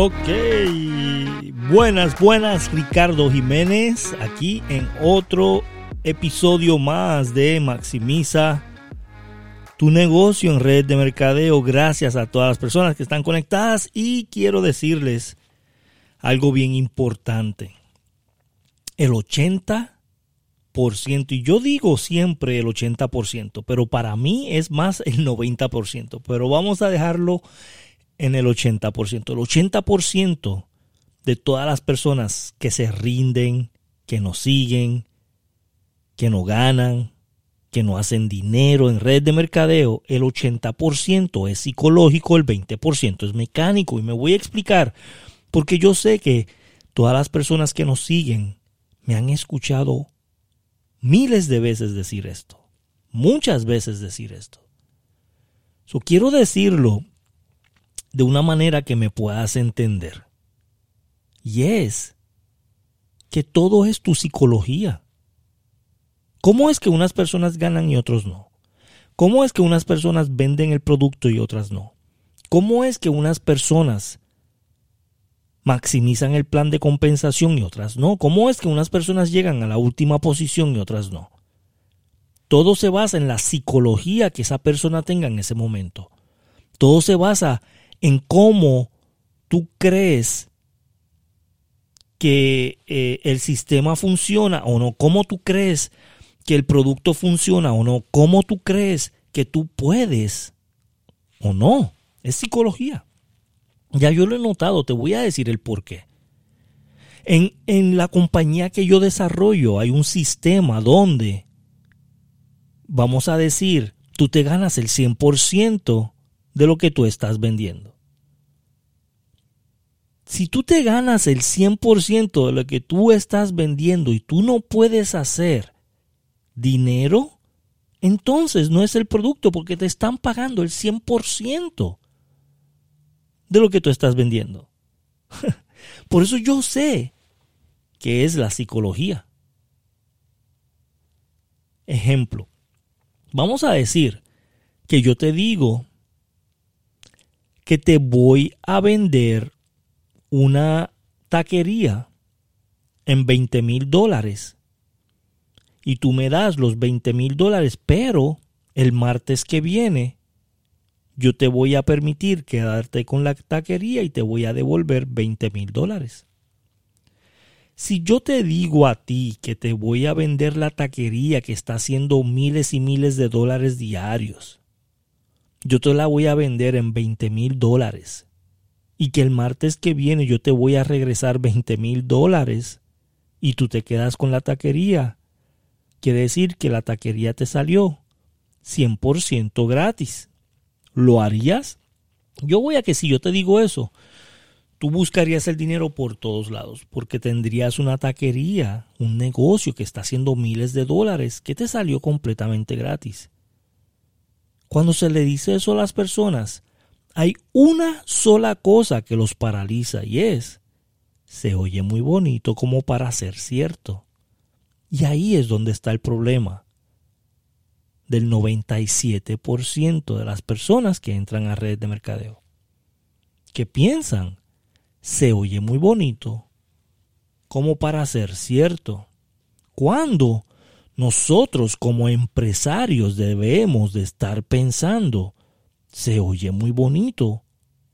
Ok, buenas, buenas, Ricardo Jiménez, aquí en otro episodio más de Maximiza tu negocio en red de mercadeo. Gracias a todas las personas que están conectadas y quiero decirles algo bien importante. El 80%, y yo digo siempre el 80%, pero para mí es más el 90%, pero vamos a dejarlo en el 80%. El 80% de todas las personas que se rinden, que nos siguen, que no ganan, que no hacen dinero en red de mercadeo, el 80% es psicológico, el 20% es mecánico. Y me voy a explicar, porque yo sé que todas las personas que nos siguen me han escuchado miles de veces decir esto, muchas veces decir esto. So, quiero decirlo de una manera que me puedas entender. Y es que todo es tu psicología. ¿Cómo es que unas personas ganan y otros no? ¿Cómo es que unas personas venden el producto y otras no? ¿Cómo es que unas personas maximizan el plan de compensación y otras no? ¿Cómo es que unas personas llegan a la última posición y otras no? Todo se basa en la psicología que esa persona tenga en ese momento. Todo se basa en cómo tú crees que eh, el sistema funciona o no, cómo tú crees que el producto funciona o no, cómo tú crees que tú puedes o no. Es psicología. Ya yo lo he notado, te voy a decir el por qué. En, en la compañía que yo desarrollo hay un sistema donde, vamos a decir, tú te ganas el 100% de lo que tú estás vendiendo. Si tú te ganas el 100% de lo que tú estás vendiendo y tú no puedes hacer dinero, entonces no es el producto porque te están pagando el 100% de lo que tú estás vendiendo. Por eso yo sé que es la psicología. Ejemplo, vamos a decir que yo te digo que te voy a vender una taquería en 20 mil dólares y tú me das los 20 mil dólares, pero el martes que viene yo te voy a permitir quedarte con la taquería y te voy a devolver 20 mil dólares. Si yo te digo a ti que te voy a vender la taquería que está haciendo miles y miles de dólares diarios, yo te la voy a vender en 20 mil dólares y que el martes que viene yo te voy a regresar 20 mil dólares y tú te quedas con la taquería quiere decir que la taquería te salió 100% gratis. ¿Lo harías? Yo voy a que si yo te digo eso, tú buscarías el dinero por todos lados, porque tendrías una taquería, un negocio que está haciendo miles de dólares, que te salió completamente gratis. Cuando se le dice eso a las personas, hay una sola cosa que los paraliza y es, se oye muy bonito como para ser cierto. Y ahí es donde está el problema del 97% de las personas que entran a redes de mercadeo. Que piensan, se oye muy bonito, como para ser cierto. Cuando nosotros como empresarios debemos de estar pensando, se oye muy bonito,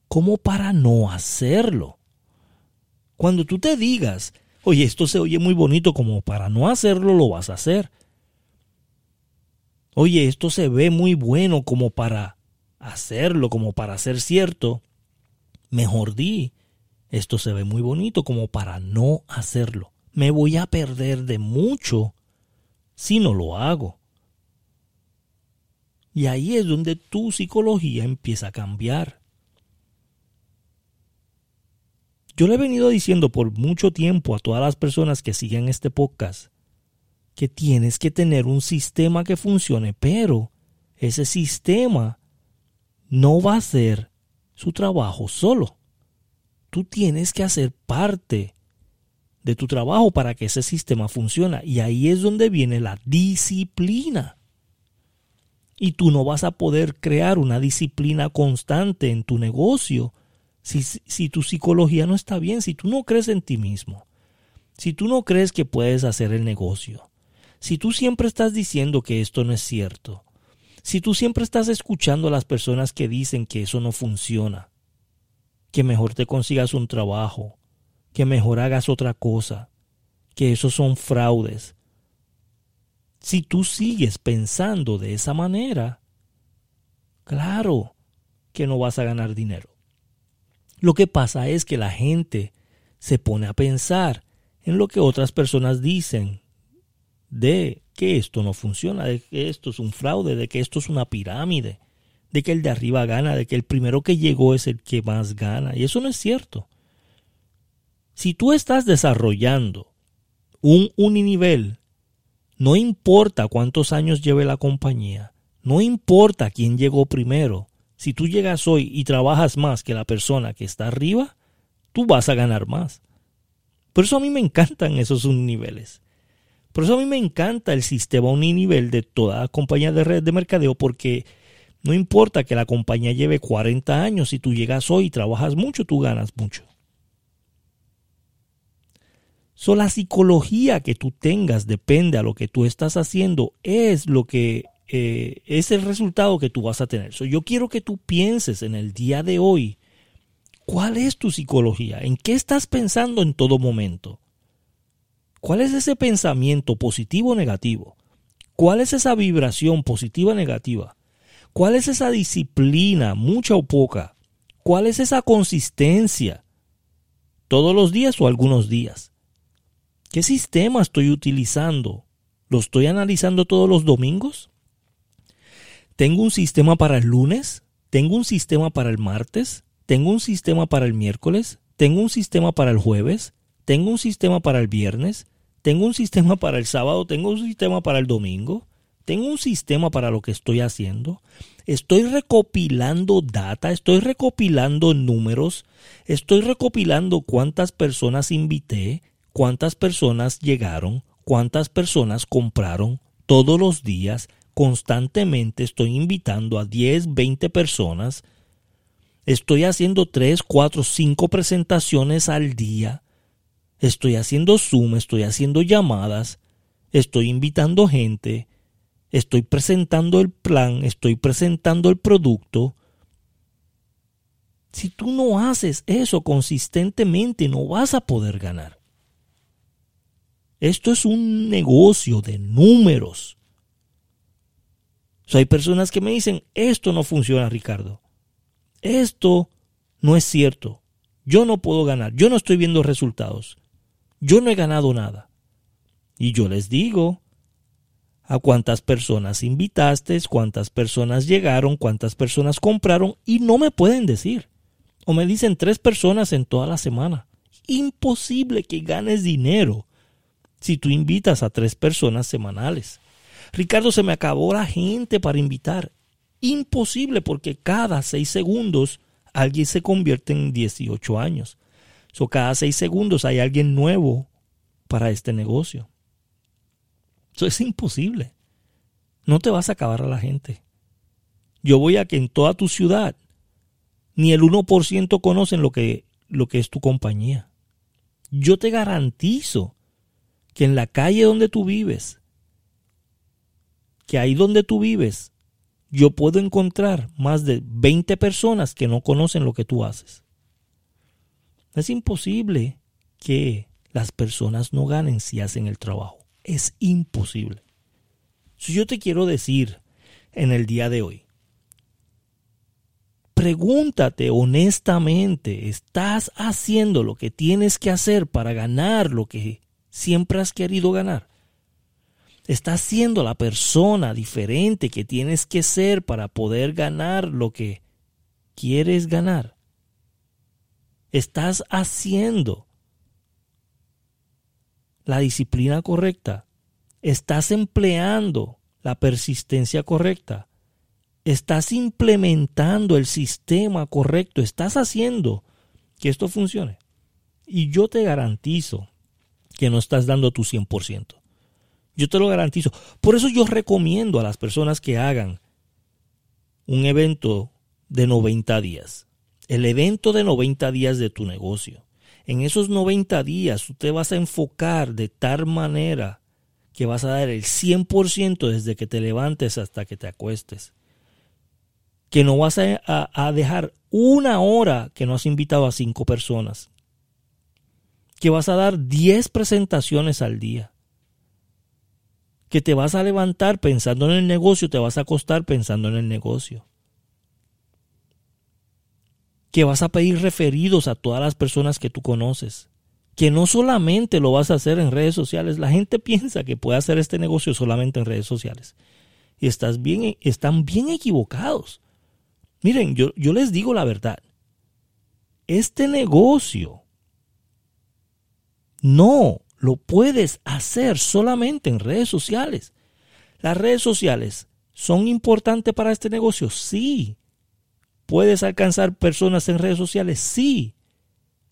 como para no hacerlo. Cuando tú te digas, Oye, esto se oye muy bonito como para no hacerlo lo vas a hacer. Oye, esto se ve muy bueno como para hacerlo, como para ser cierto. Mejor di, esto se ve muy bonito como para no hacerlo. Me voy a perder de mucho si no lo hago. Y ahí es donde tu psicología empieza a cambiar. Yo le he venido diciendo por mucho tiempo a todas las personas que siguen este podcast que tienes que tener un sistema que funcione, pero ese sistema no va a hacer su trabajo solo. Tú tienes que hacer parte de tu trabajo para que ese sistema funcione. Y ahí es donde viene la disciplina. Y tú no vas a poder crear una disciplina constante en tu negocio Si, tu psicología no está bien, si tú no crees en ti mismo, si tú no crees que puedes hacer el negocio, si tú siempre estás diciendo que esto no es cierto, si tú siempre estás escuchando a las personas que dicen que eso no funciona, que mejor te consigas un trabajo, que mejor hagas otra cosa, que esos son fraudes. Si tú sigues pensando de esa manera, claro que no vas a ganar dinero. Lo que pasa es que la gente se pone a pensar en lo que otras personas dicen de que esto no funciona, de que esto es un fraude, de que esto es una pirámide, de que el de arriba gana, de que el primero que llegó es el que más gana. Y eso no es cierto. Si tú estás desarrollando un uninivel, no importa cuántos años lleve la compañía, no importa quién llegó primero, si tú llegas hoy y trabajas más que la persona que está arriba, tú vas a ganar más. Por eso a mí me encantan esos uniniveles. Por eso a mí me encanta el sistema uninivel de toda compañía de red de mercadeo porque no importa que la compañía lleve 40 años, si tú llegas hoy y trabajas mucho, tú ganas mucho. So, la psicología que tú tengas depende a lo que tú estás haciendo, es lo que eh, es el resultado que tú vas a tener. Yo quiero que tú pienses en el día de hoy, ¿cuál es tu psicología? ¿En qué estás pensando en todo momento? ¿Cuál es ese pensamiento positivo o negativo? ¿Cuál es esa vibración positiva o negativa? ¿Cuál es esa disciplina, mucha o poca? ¿Cuál es esa consistencia? ¿Todos los días o algunos días? ¿Qué sistema estoy utilizando? ¿Lo estoy analizando todos los domingos? ¿Tengo un sistema para el lunes? ¿Tengo un sistema para el martes? ¿Tengo un sistema para el miércoles? ¿Tengo un sistema para el jueves? ¿Tengo un sistema para el viernes? tengo un sistema para el sábado, tengo un sistema para el domingo, tengo un sistema para lo que estoy haciendo, estoy recopilando data, estoy recopilando números, estoy recopilando cuántas personas invité, cuántas personas llegaron, cuántas personas compraron todos los días, constantemente estoy invitando a 10, 20 personas, estoy haciendo 3, 4, 5 presentaciones al día, estoy haciendo Zoom, estoy haciendo llamadas, estoy invitando gente, estoy presentando el plan, estoy presentando el producto. Si tú no haces eso consistentemente, no vas a poder ganar. Esto es un negocio de números. hay personas que me dicen, esto no funciona, Ricardo. Esto no es cierto. Yo no puedo ganar. Yo no estoy viendo resultados yo no he ganado nada. Y yo les digo, a cuántas personas invitaste, cuántas personas llegaron, cuántas personas compraron y no me pueden decir. O me dicen tres personas en toda la semana. Imposible que ganes dinero si tú invitas a tres personas semanales. Ricardo, se me acabó la gente para invitar. Imposible porque cada seis segundos alguien se convierte en 18 años. So, cada seis segundos hay alguien nuevo para este negocio. Eso es imposible. No te vas a acabar a la gente. Yo voy a que en toda tu ciudad ni el 1% conocen lo que, lo que es tu compañía. Yo te garantizo que en la calle donde tú vives, que ahí donde tú vives, yo puedo encontrar más de 20 personas que no conocen lo que tú haces. Es imposible que las personas no ganen si hacen el trabajo. Es imposible. Si yo te quiero decir en el día de hoy, pregúntate honestamente, ¿estás haciendo lo que tienes que hacer para ganar lo que siempre has querido ganar? ¿Estás siendo la persona diferente que tienes que ser para poder ganar lo que quieres ganar? estás haciendo la disciplina correcta, estás empleando la persistencia correcta, estás implementando el sistema correcto, estás haciendo que esto funcione. Y yo te garantizo que no estás dando tu 100%. Yo te lo garantizo. Por eso yo recomiendo a las personas que hagan un evento de 90 días el evento de 90 días de tu negocio. En esos 90 días tú te vas a enfocar de tal manera que vas a dar el 100% desde que te levantes hasta que te acuestes. Que no vas a, a, dejar una hora que no has invitado a cinco personas. Que vas a dar 10 presentaciones al día. Que te vas a levantar pensando en el negocio, te vas a acostar pensando en el negocio que vas a pedir referidos a todas las personas que tú conoces. Que no solamente lo vas a hacer en redes sociales. La gente piensa que puede hacer este negocio solamente en redes sociales. Y están bien equivocados. Miren, yo, yo les digo la verdad. Este negocio no lo puedes hacer solamente en redes sociales. Las redes sociales son importantes para este negocio, sí, ¿Puedes alcanzar personas en redes sociales? Sí.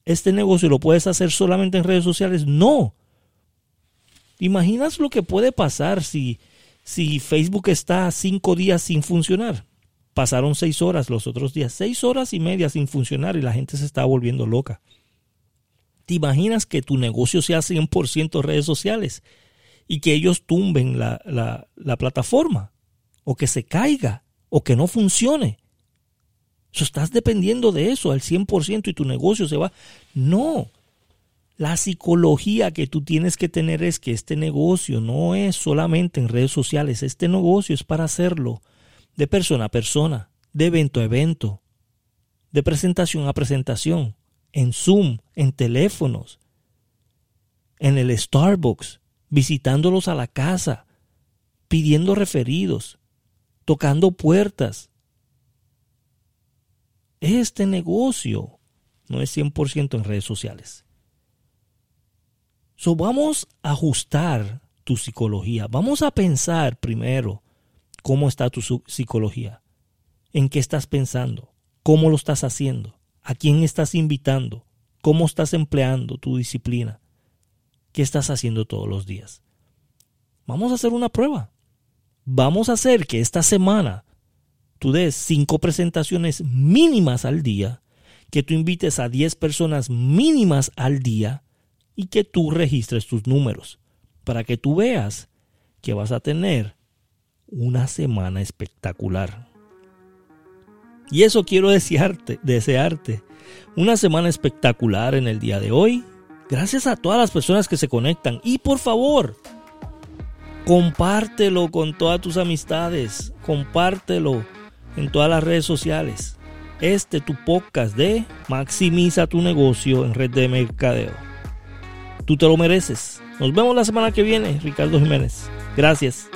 ¿Este negocio lo puedes hacer solamente en redes sociales? No. ¿Imaginas lo que puede pasar si, si Facebook está cinco días sin funcionar? Pasaron seis horas los otros días, seis horas y media sin funcionar y la gente se está volviendo loca. ¿Te imaginas que tu negocio sea 100% redes sociales y que ellos tumben la, la, la plataforma? O que se caiga o que no funcione estás dependiendo de eso al 100% y tu negocio se va. No. La psicología que tú tienes que tener es que este negocio no es solamente en redes sociales, este negocio es para hacerlo de persona a persona, de evento a evento, de presentación a presentación, en Zoom, en teléfonos, en el Starbucks, visitándolos a la casa, pidiendo referidos, tocando puertas, este negocio no es 100% en redes sociales. So, vamos a ajustar tu psicología. Vamos a pensar primero cómo está tu psicología. ¿En qué estás pensando? ¿Cómo lo estás haciendo? ¿A quién estás invitando? ¿Cómo estás empleando tu disciplina? ¿Qué estás haciendo todos los días? Vamos a hacer una prueba. Vamos a hacer que esta semana tú des cinco presentaciones mínimas al día, que tú invites a 10 personas mínimas al día y que tú registres tus números para que tú veas que vas a tener una semana espectacular. Y eso quiero desearte, desearte una semana espectacular en el día de hoy. Gracias a todas las personas que se conectan y por favor, compártelo con todas tus amistades, compártelo en todas las redes sociales. Este tu podcast de Maximiza tu negocio en red de mercadeo. Tú te lo mereces. Nos vemos la semana que viene, Ricardo Jiménez. Gracias.